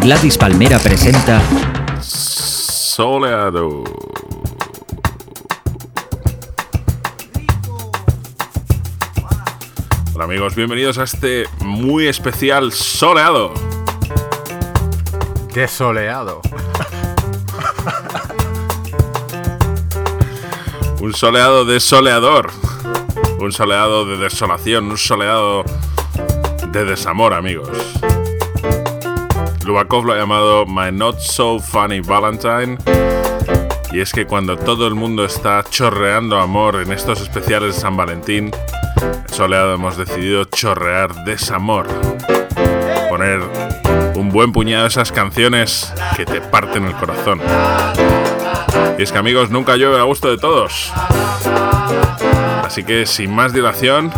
Gladys Palmera presenta Soleado. Hola amigos, bienvenidos a este muy especial soleado. ¡Qué soleado! Un soleado de soleador. Un soleado de desolación. Un soleado de desamor, amigos. Lubakov lo ha llamado My Not So Funny Valentine. Y es que cuando todo el mundo está chorreando amor en estos especiales de San Valentín, Soleado hemos decidido chorrear desamor. Poner un buen puñado de esas canciones que te parten el corazón. Y es que amigos, nunca llueve a gusto de todos. Así que sin más dilación,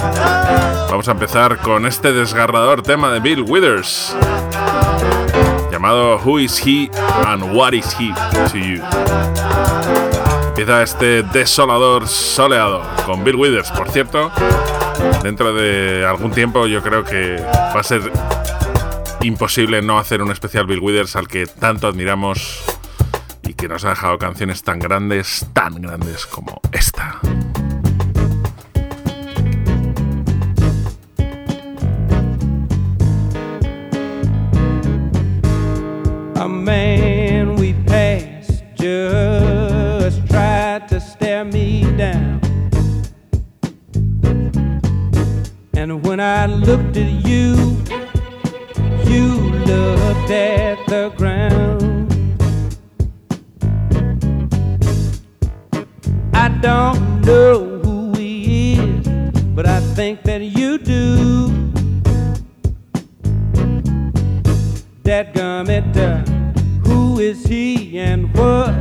vamos a empezar con este desgarrador tema de Bill Withers llamado Who is He and What is He to You. Empieza este desolador soleado con Bill Withers, por cierto. Dentro de algún tiempo yo creo que va a ser imposible no hacer un especial Bill Withers al que tanto admiramos y que nos ha dejado canciones tan grandes, tan grandes como esta. Man And when I looked at you, you looked at the ground. I don't know who he is, but I think that you do. That gummit, uh, who is he and what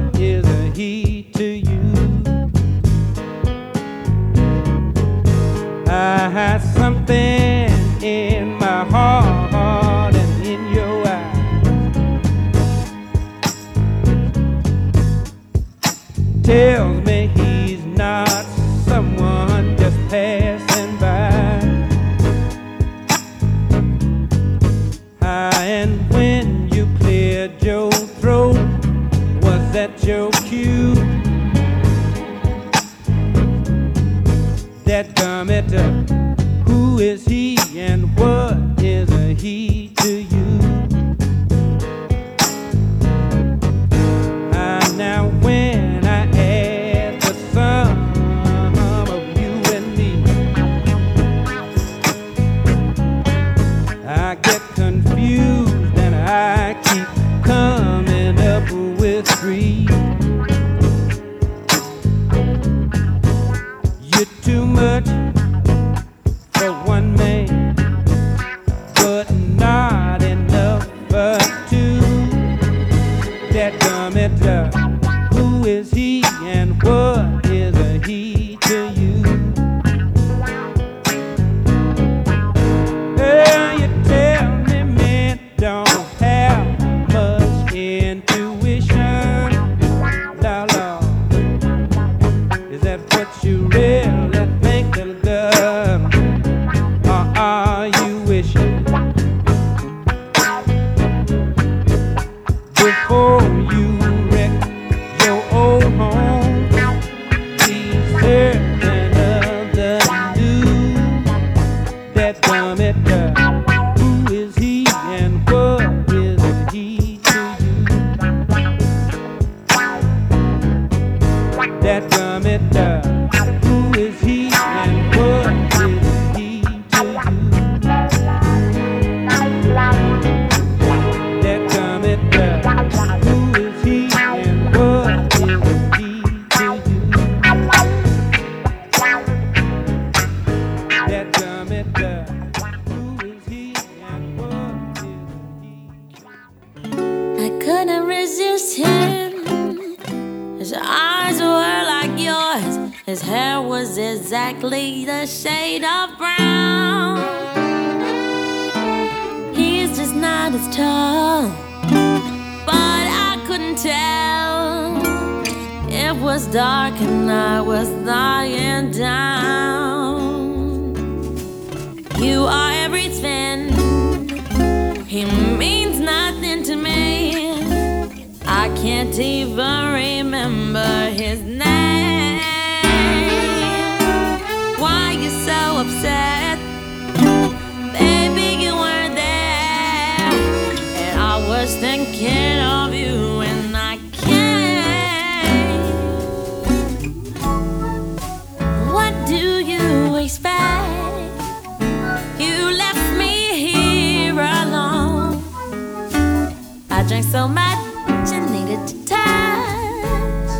so much you needed to touch.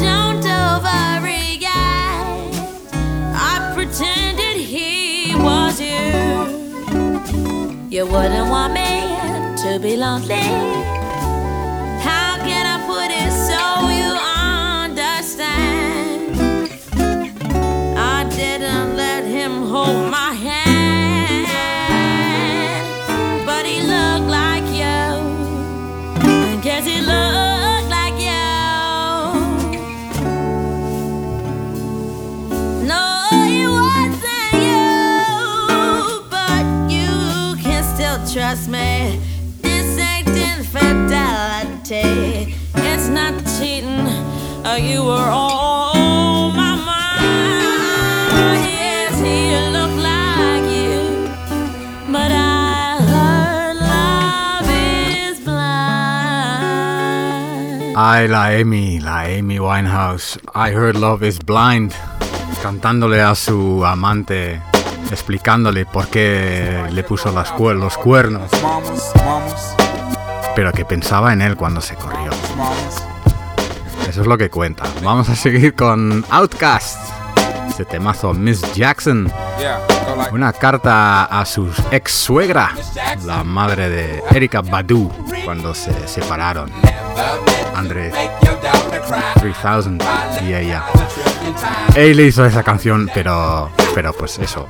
Don't overreact. I pretended he was you. You wouldn't want me to be lonely. Ay, la Amy, la Amy Winehouse. I heard love is blind. Cantándole a su amante, explicándole por qué le puso las cuer- los cuernos, pero que pensaba en él cuando se corrió. Eso es lo que cuenta. Vamos a seguir con Outcast. Este temazo, Miss Jackson. Una carta a su ex suegra, la madre de Erika Badu, cuando se separaron. Andre 3000 y ella. Él hizo esa canción, pero, pero pues eso,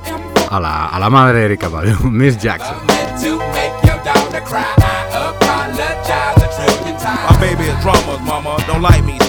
a la, a la madre de Erika Badu, Miss Jackson.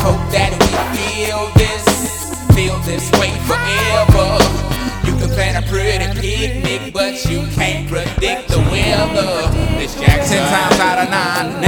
Hope that we feel this, feel this way forever. You can plan a pretty picnic, but you can't predict the weather. Miss Jackson. Times out of nine.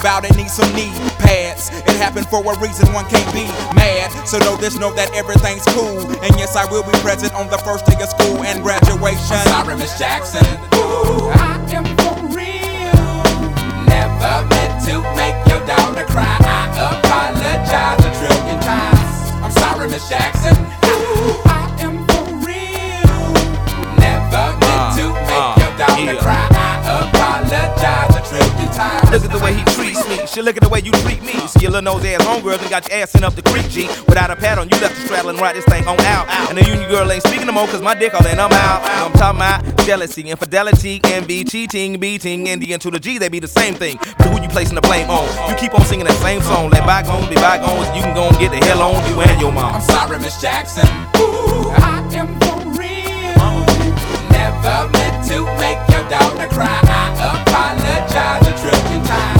about it, need some knee pads. It happened for a reason, one can't be mad. So know this, know that everything's cool. And yes, I will be present on the first day of school and graduation. Sorry, Miss Jackson. Ooh, I am for real. Look at the way you treat me. You See your little nose ass homegirl and got your ass in up the creek, G. Without a pad on, you left the straddle and ride this thing on out. And the union girl ain't speaking no more, cause my dick all in, I'm out. I'm talking about jealousy, infidelity, envy, cheating, beating, and the to the G, they be the same thing. But who you placing the blame on? You keep on singing that same song. Let bygones be bygones, you can go and get the hell on you and your mom. I'm sorry, Miss Jackson. Ooh, I am for real. Never meant to make your daughter cry. I apologize a trillion times.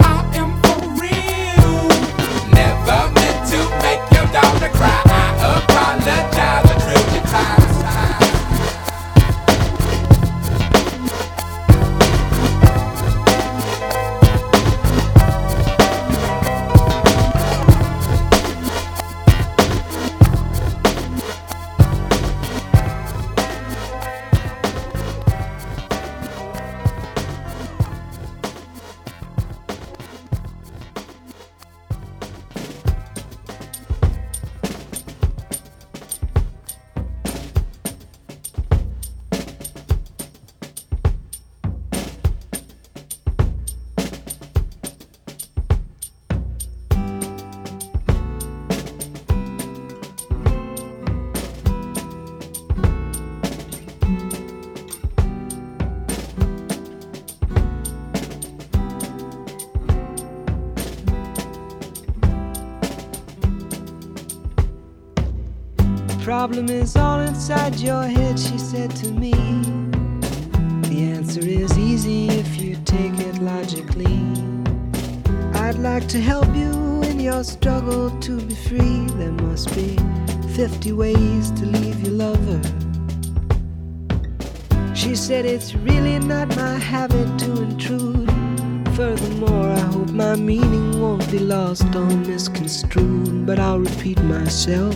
problem is all inside your head, she said to me. The answer is easy if you take it logically. I'd like to help you in your struggle to be free. There must be 50 ways to leave your lover. She said it's really not my habit to intrude. Furthermore, I hope my meaning won't be lost or misconstrued. But I'll repeat myself.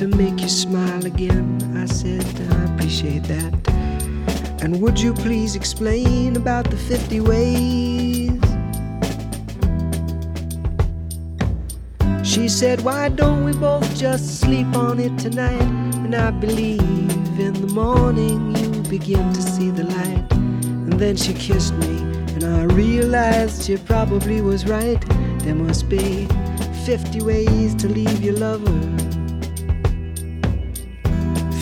to make you smile again. I said, I appreciate that. And would you please explain about the 50 ways? She said, Why don't we both just sleep on it tonight? And I believe in the morning you begin to see the light. And then she kissed me, and I realized she probably was right. There must be 50 ways to leave your lover.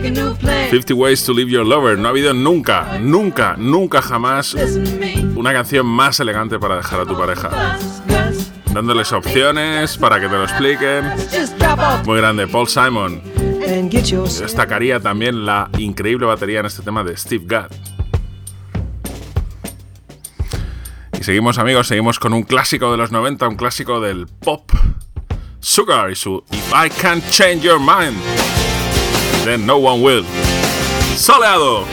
50 Ways to Leave Your Lover. No ha habido nunca, nunca, nunca jamás una canción más elegante para dejar a tu pareja. Dándoles opciones para que te lo expliquen. Muy grande, Paul Simon. Destacaría también la increíble batería en este tema de Steve Gadd. Y seguimos amigos, seguimos con un clásico de los 90, un clásico del pop. Sugar y su If I Can't Change Your Mind, then no one will. Soleado.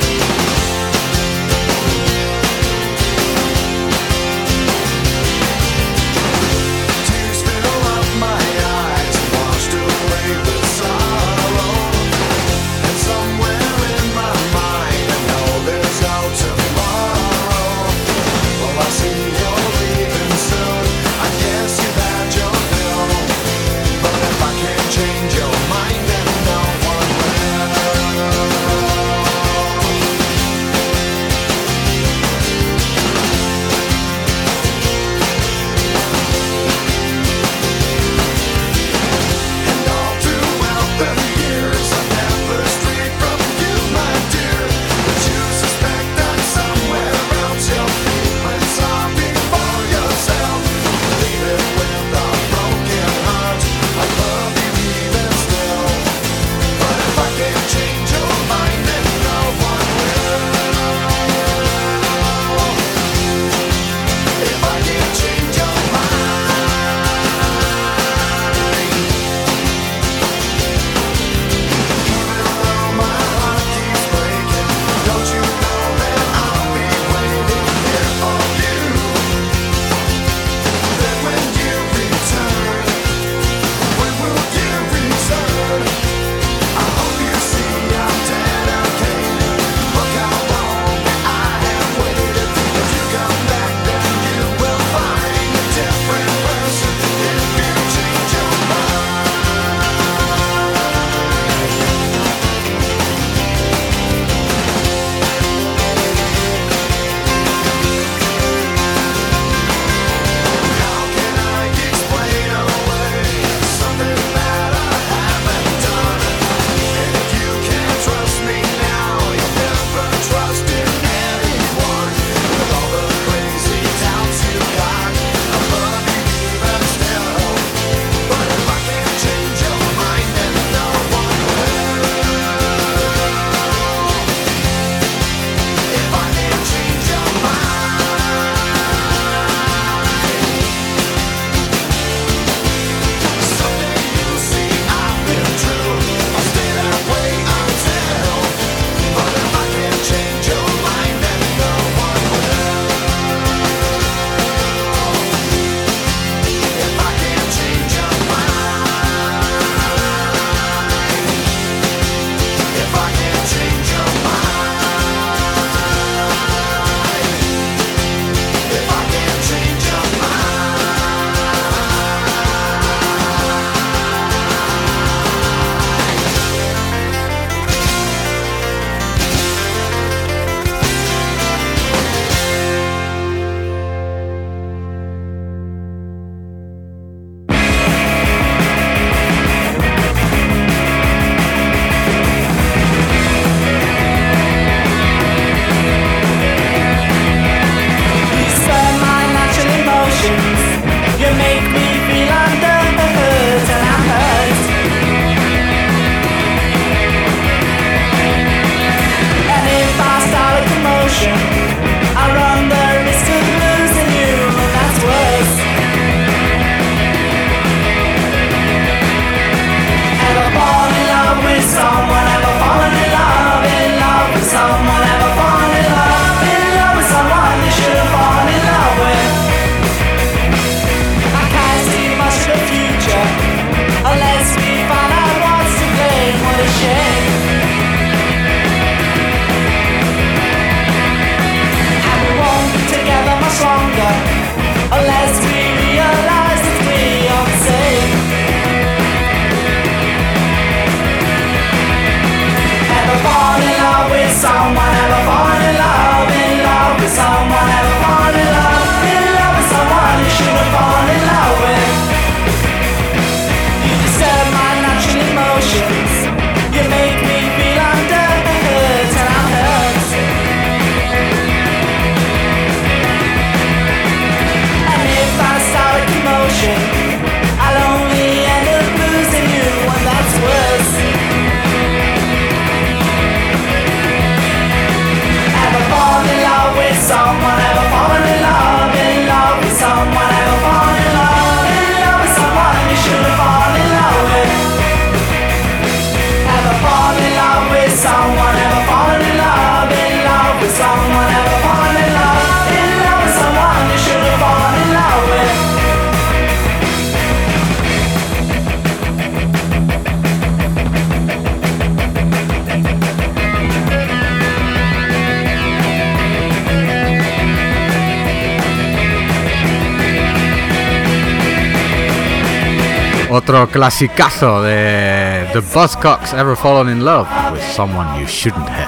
Otro clasicazo de The Buzzcocks, Ever Fallen in Love with Someone You Shouldn't Have.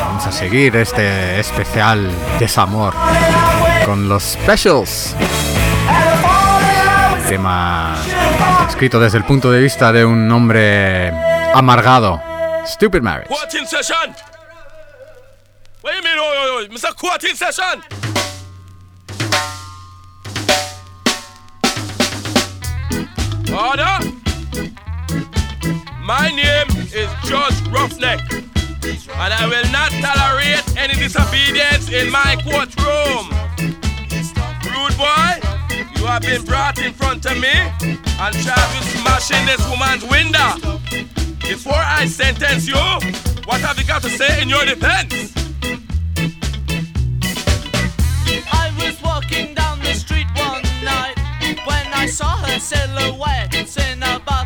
Vamos a seguir este especial desamor con los specials. Tema escrito desde el punto de vista de un hombre amargado. Stupid Marriage. Courting session. What do you mean, oh, oh. Mr. Session. Order! My name is Judge Roughneck, and I will not tolerate any disobedience in my courtroom. Rude boy, you have been brought in front of me and charged with smashing this woman's window. Before I sentence you, what have you got to say in your defense? I saw her silhouette in a bar.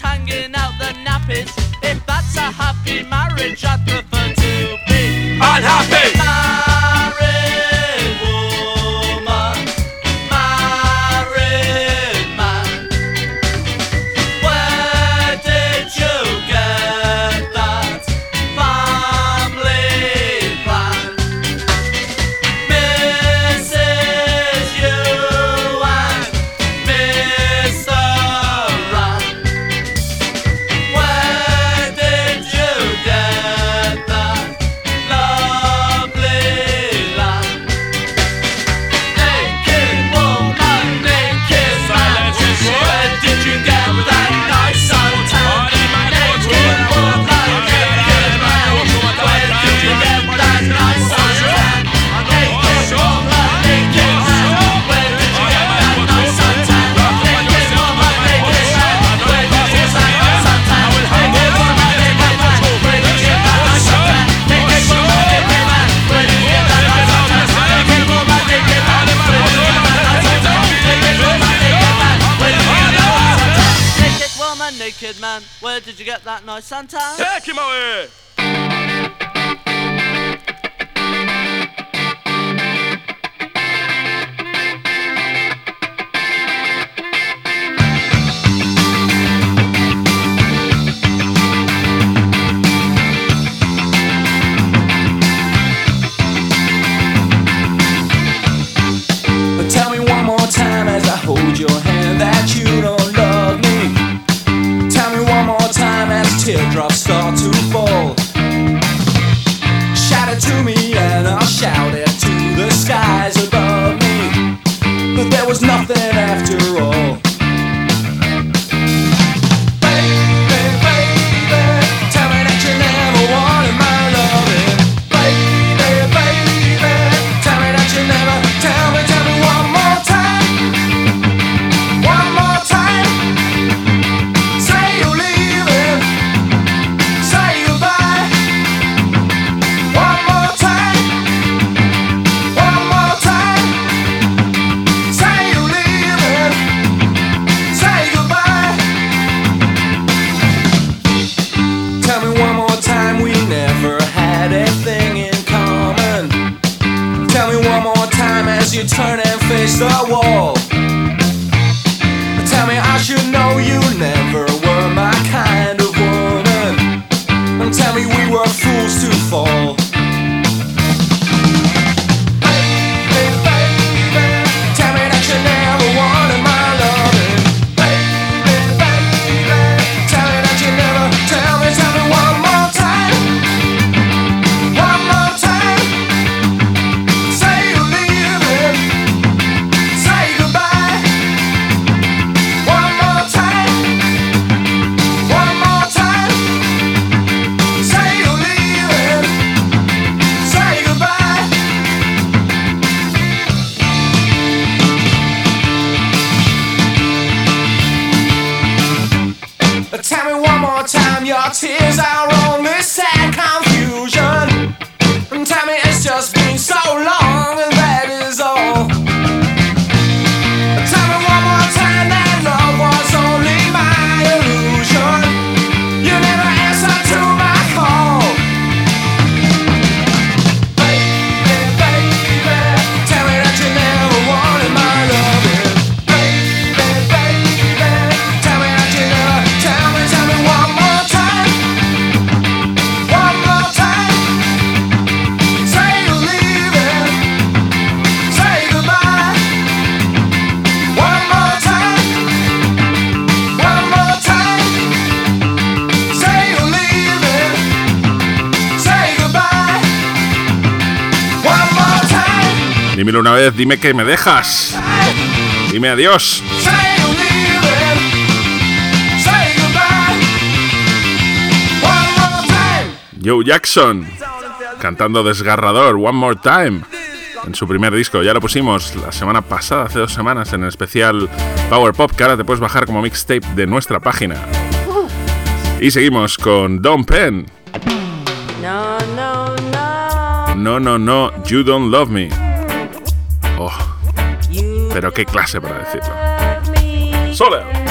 hanging out the nappies. Take him away! Dímelo una vez, dime que me dejas. Dime adiós. Joe Jackson cantando desgarrador One More Time en su primer disco. Ya lo pusimos la semana pasada, hace dos semanas, en el especial Power Pop, que ahora te puedes bajar como mixtape de nuestra página. Y seguimos con Don Penn. No, no, no. No, no, no, You Don't Love Me. Pero qué clase para decirlo. Soler.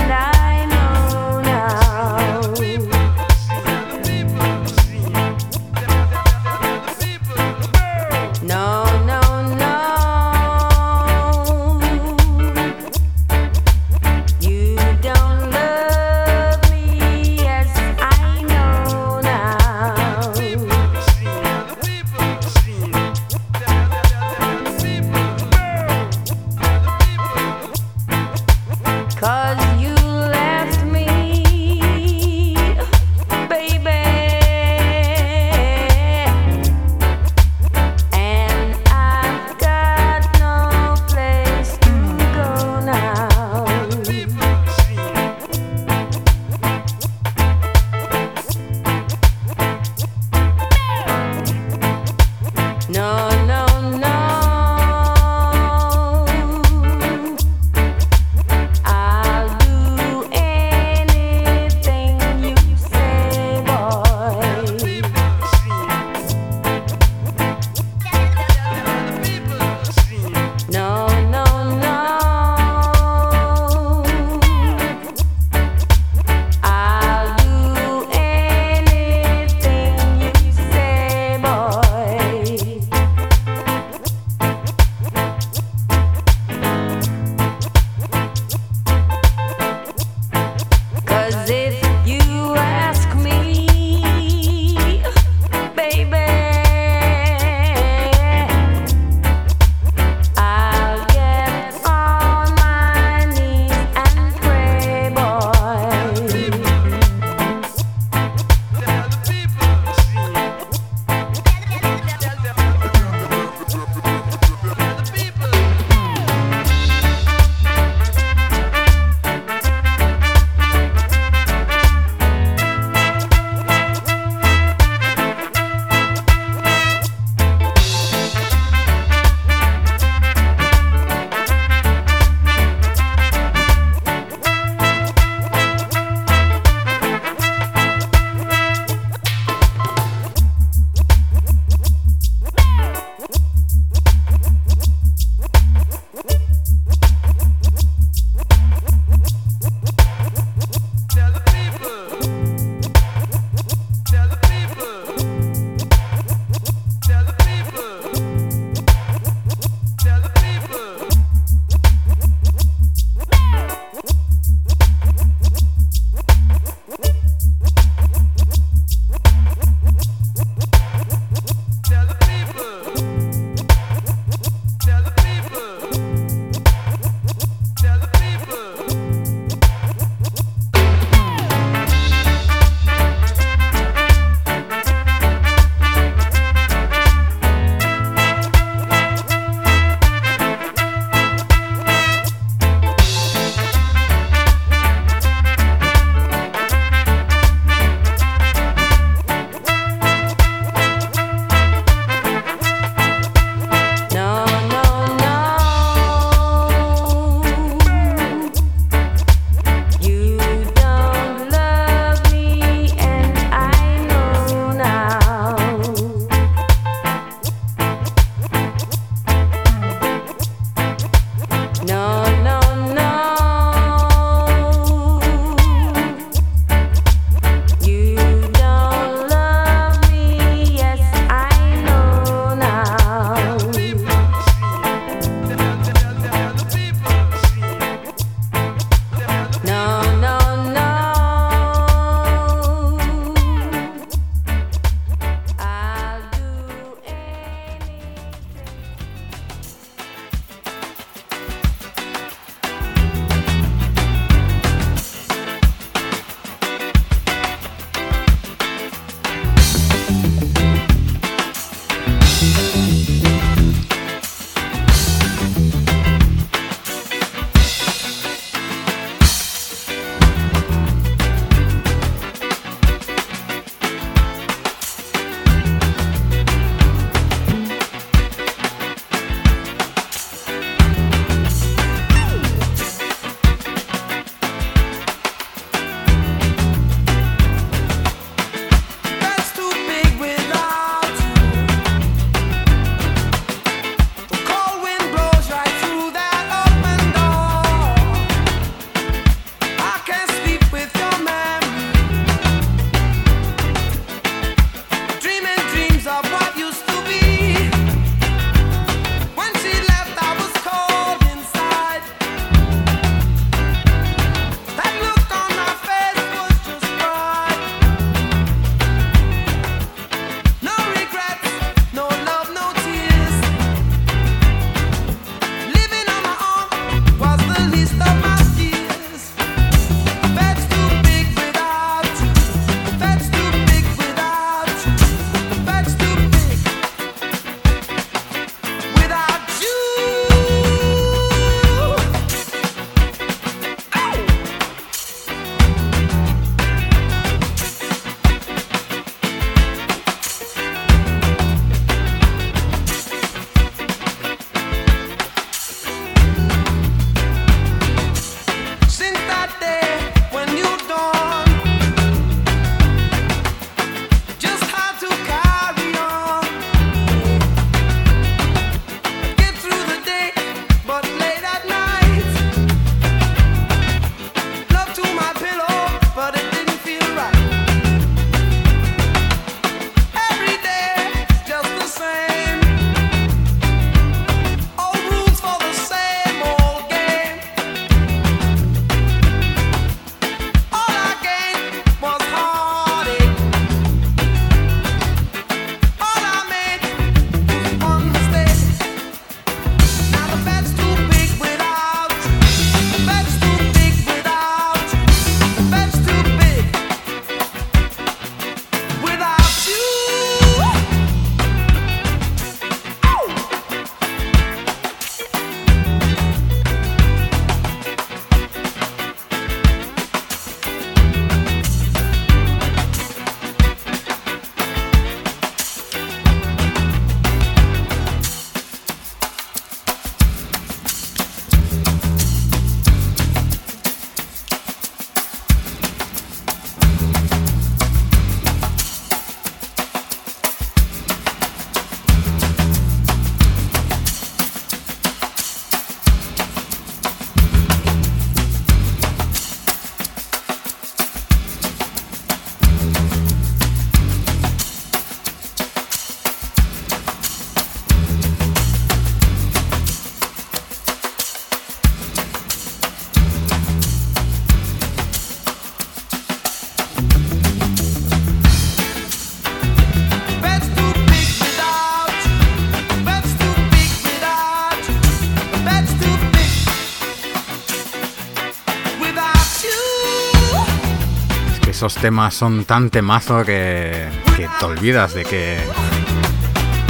esos temas son tan temazo que, que te olvidas de que,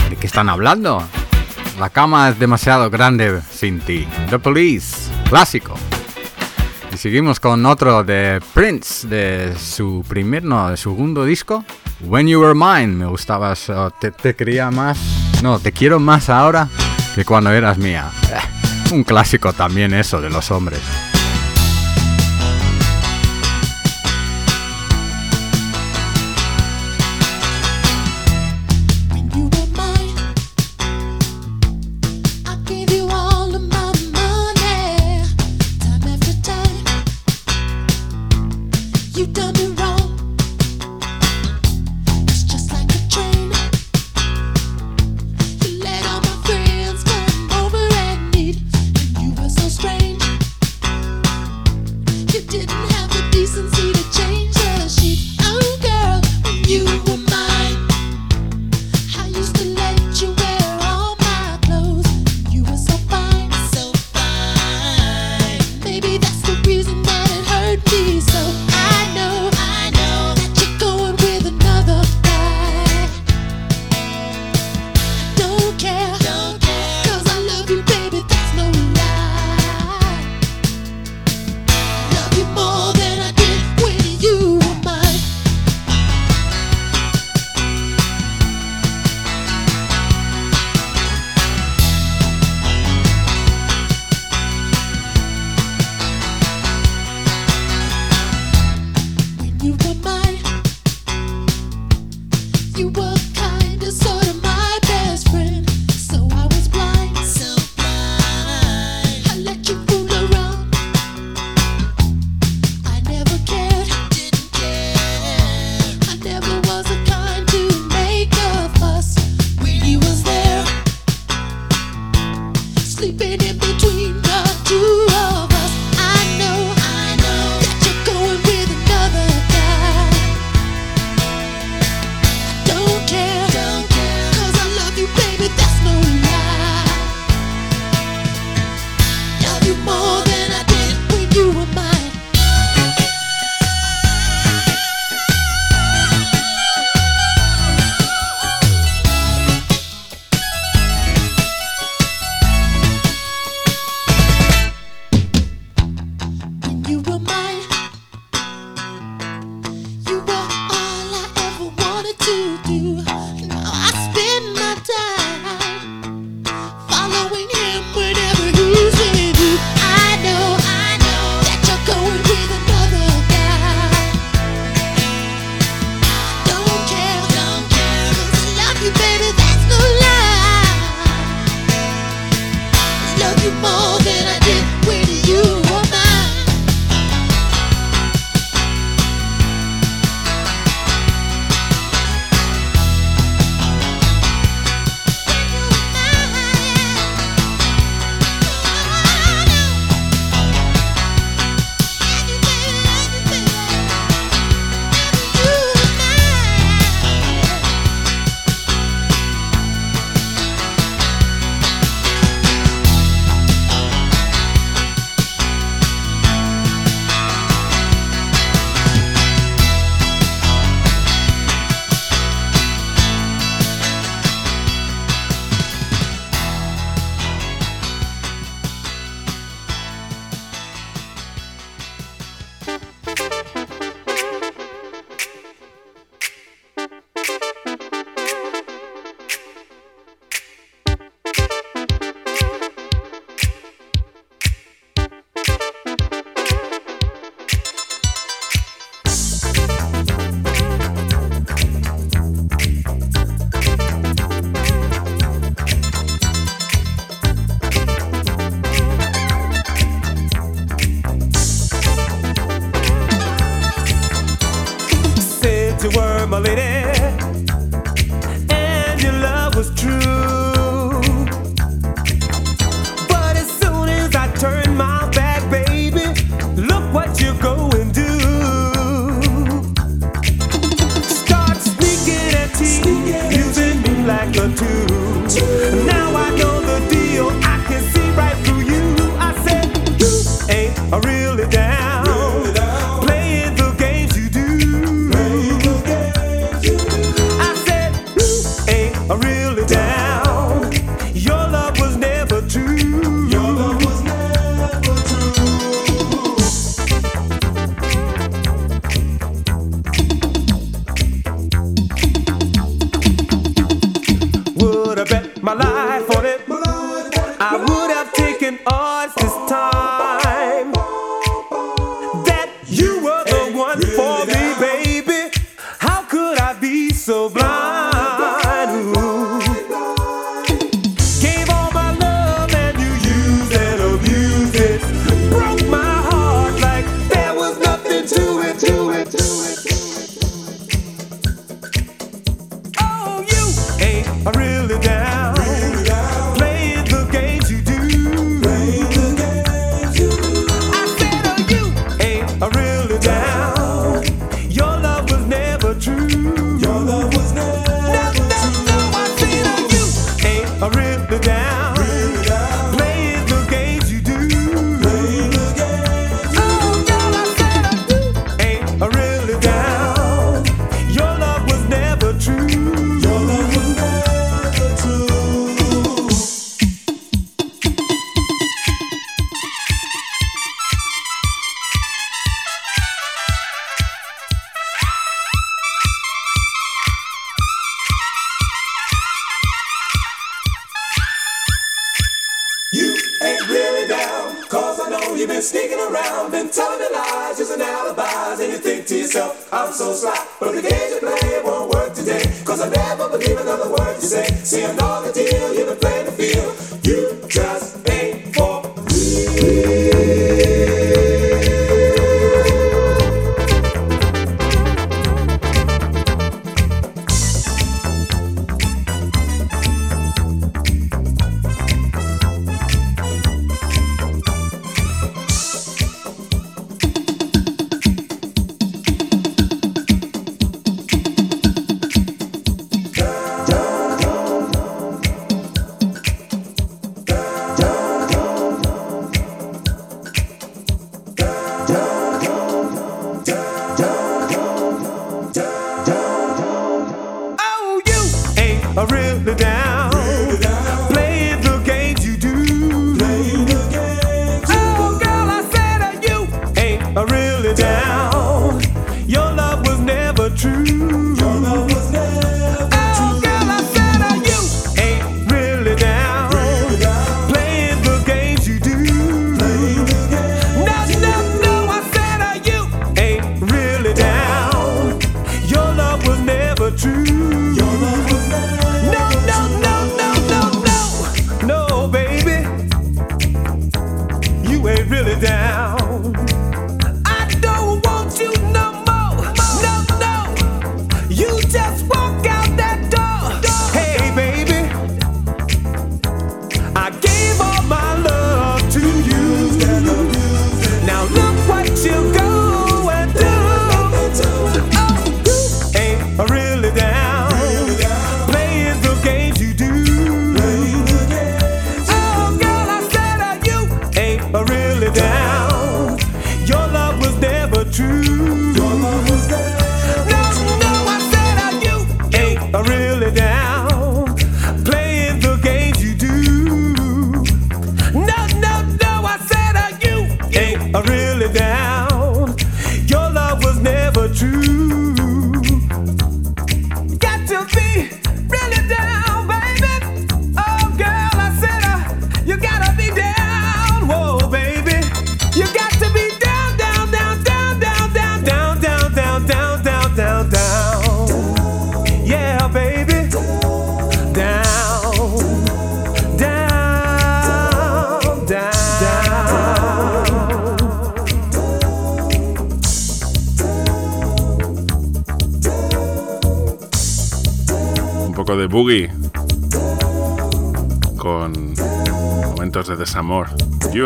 de que están hablando. La cama es demasiado grande sin ti. The Police, clásico. Y seguimos con otro de Prince, de su primer, no, de segundo disco. When You Were Mine, me gustabas, te, te quería más, no, te quiero más ahora que cuando eras mía. Eh, un clásico también eso de los hombres.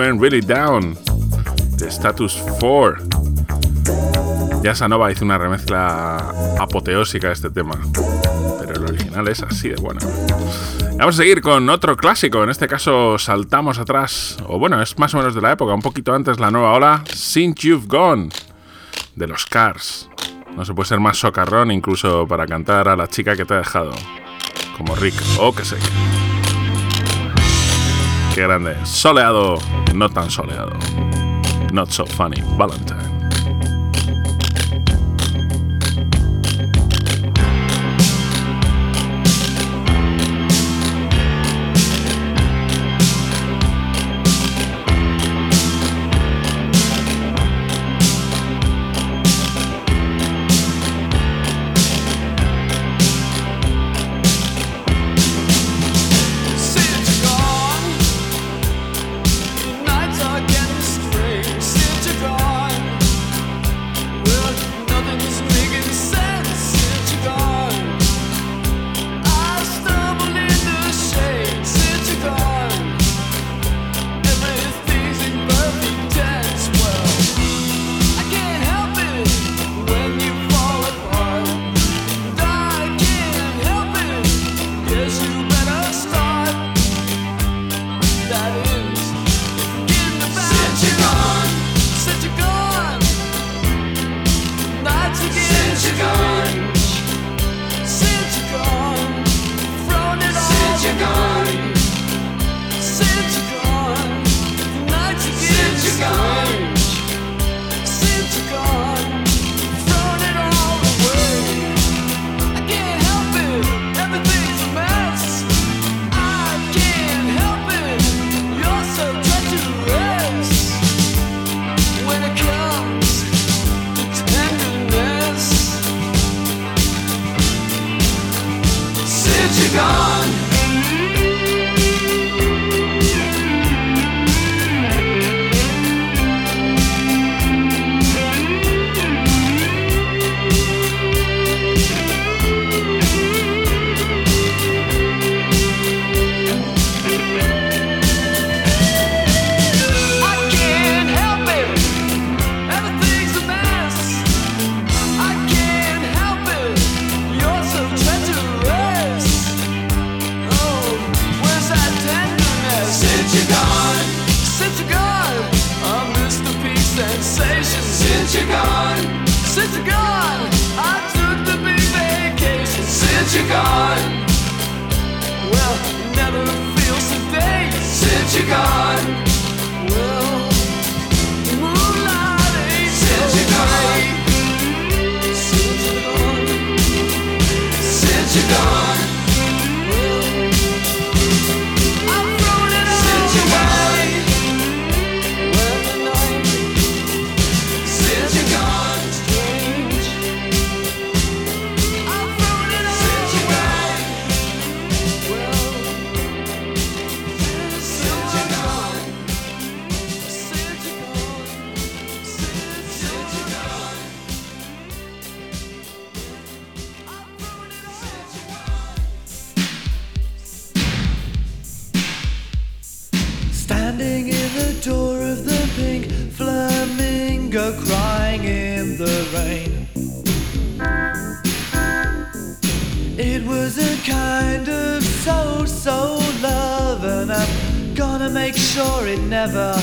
Feeling Really Down de Status 4. Ya Sanova hizo una remezcla apoteósica de este tema, pero el original es así de bueno. Vamos a seguir con otro clásico, en este caso saltamos atrás, o bueno, es más o menos de la época, un poquito antes la nueva ola, Since You've Gone, de los Cars. No se puede ser más socarrón incluso para cantar a la chica que te ha dejado, como Rick o que sé Qué grande. Soleado, no tan soleado. Not so funny. Valentine. Crying in the rain. It was a kind of so so love, and I'm gonna make sure it never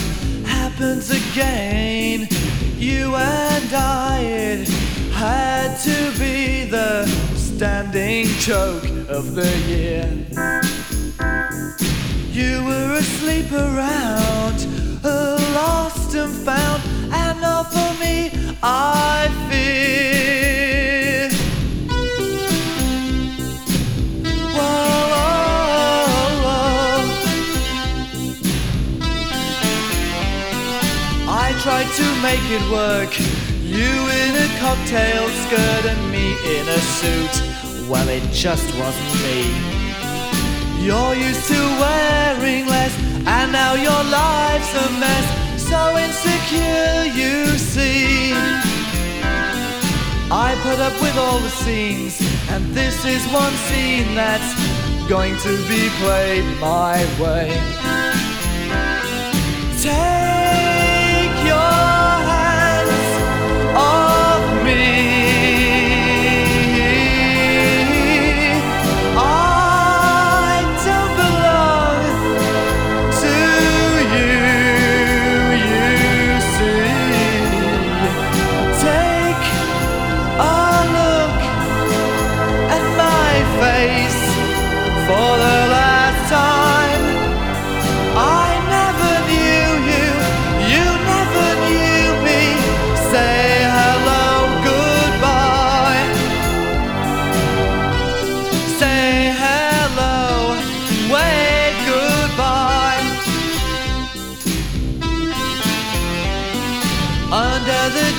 happens again. You and I, it had to be the standing joke of the year. You were asleep around, lost and found, for me, I fear. Whoa. I tried to make it work. You in a cocktail skirt and me in a suit. Well, it just wasn't me. You're used to wearing less, and now your life's a mess. So insecure, you see. I put up with all the scenes, and this is one scene that's going to be played my way. Take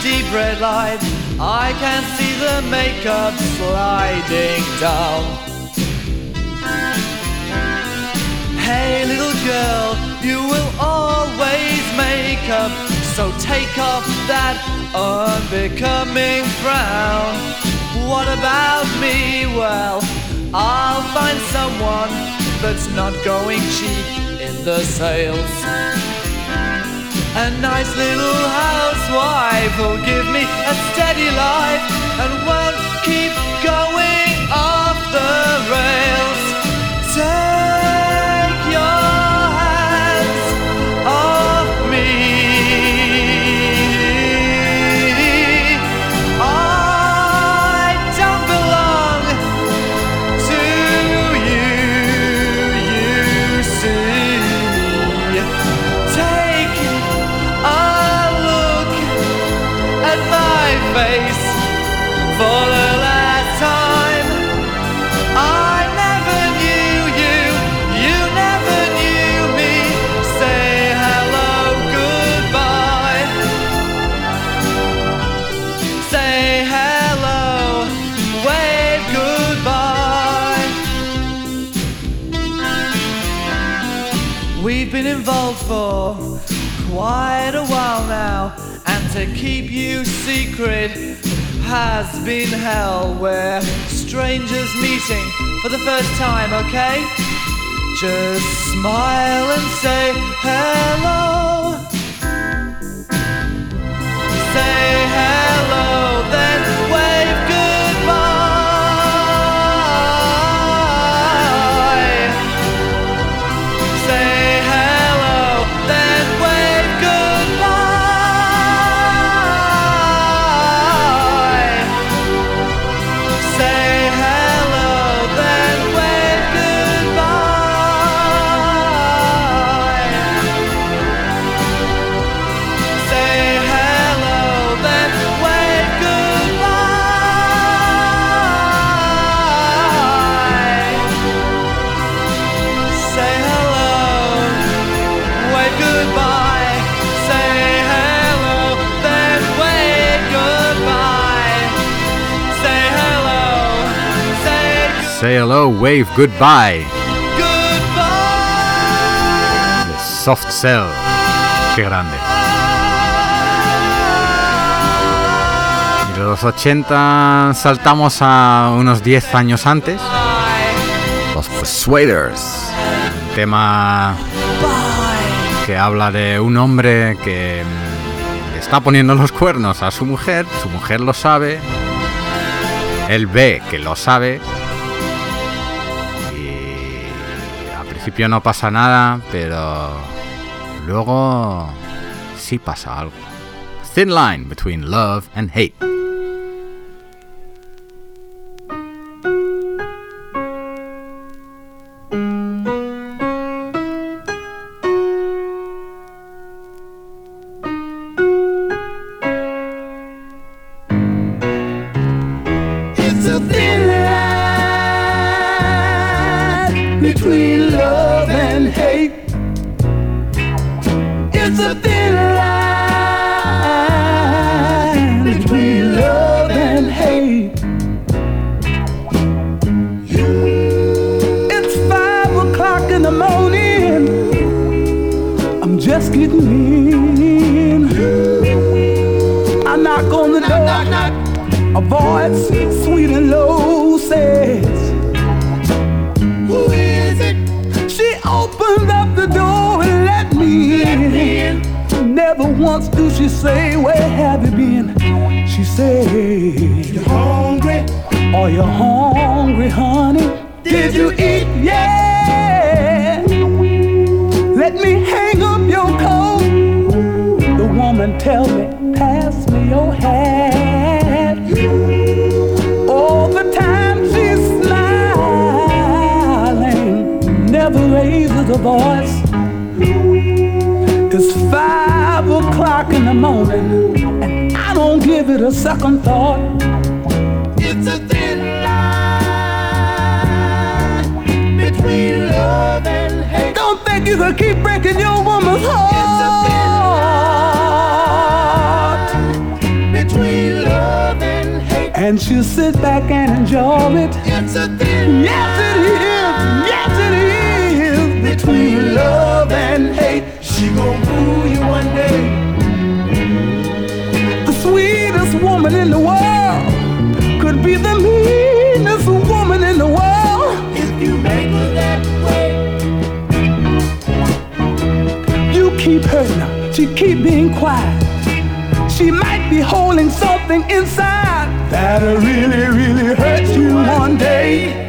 deep red light, I can see the makeup sliding down. Hey, little girl, you will always make up. So take off that unbecoming frown. What about me? Well, I'll find someone that's not going cheap in the sales. A nice little housewife will give me a steady life. And keep you secret has been hell. We're strangers meeting for the first time, okay? Just smile and say hello. Say hello, then wave wave goodbye. De Soft Cell. Qué grande. Y de los 80 saltamos a unos 10 años antes. Los Persuaders. Un tema que habla de un hombre que mm, está poniendo los cuernos a su mujer. Su mujer lo sabe. Él ve que lo sabe. Principio no pasa nada, pero luego sí pasa algo. Thin line between love and hate. A thin line between love and hate. It's five o'clock in the morning. I'm just getting in. I knock on the door. A voice once do she say, Where have you been? She said, You hungry? Are you hungry, honey? Did you eat? Yeah. Let me hang up your coat. The woman tell me, pass me your hat. All the time she's smiling, never raises a voice. It's in the morning, and I don't give it a second thought. It's a thin line between love and hate. Don't think you can keep breaking your woman's heart. It's a thin line Between love and hate. And she'll sit back and enjoy it. It's a thin Yes, it is. Yes, it is. Between love and hate. She keep being quiet. She might be holding something inside that'll really, really hurt you one day.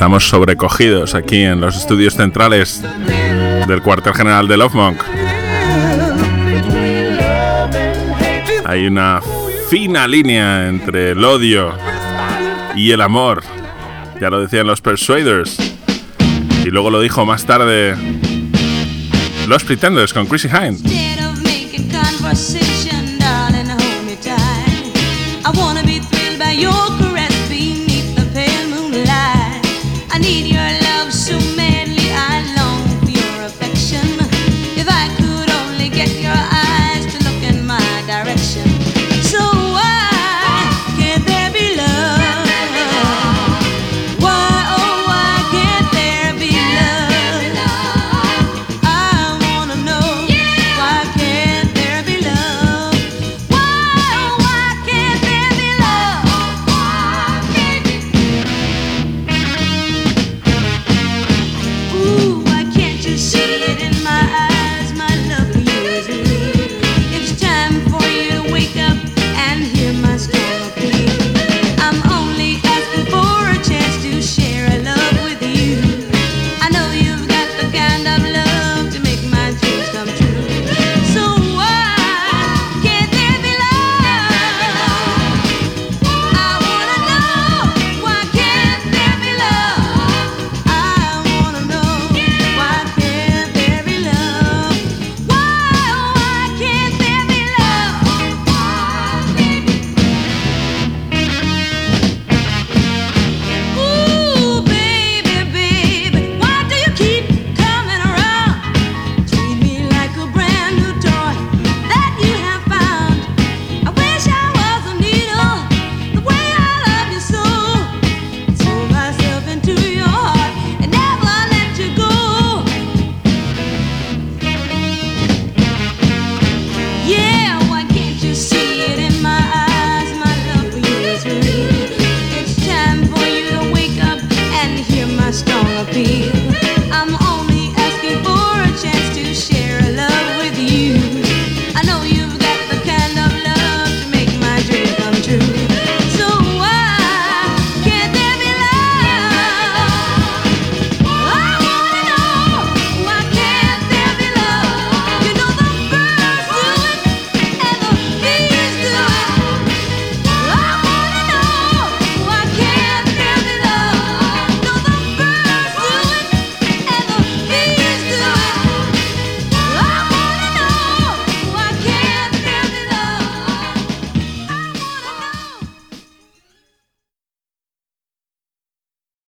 Estamos sobrecogidos aquí en los estudios centrales del cuartel general de Love Monk. Hay una fina línea entre el odio y el amor. Ya lo decían los Persuaders. Y luego lo dijo más tarde los Pretenders con Chrissy Hind.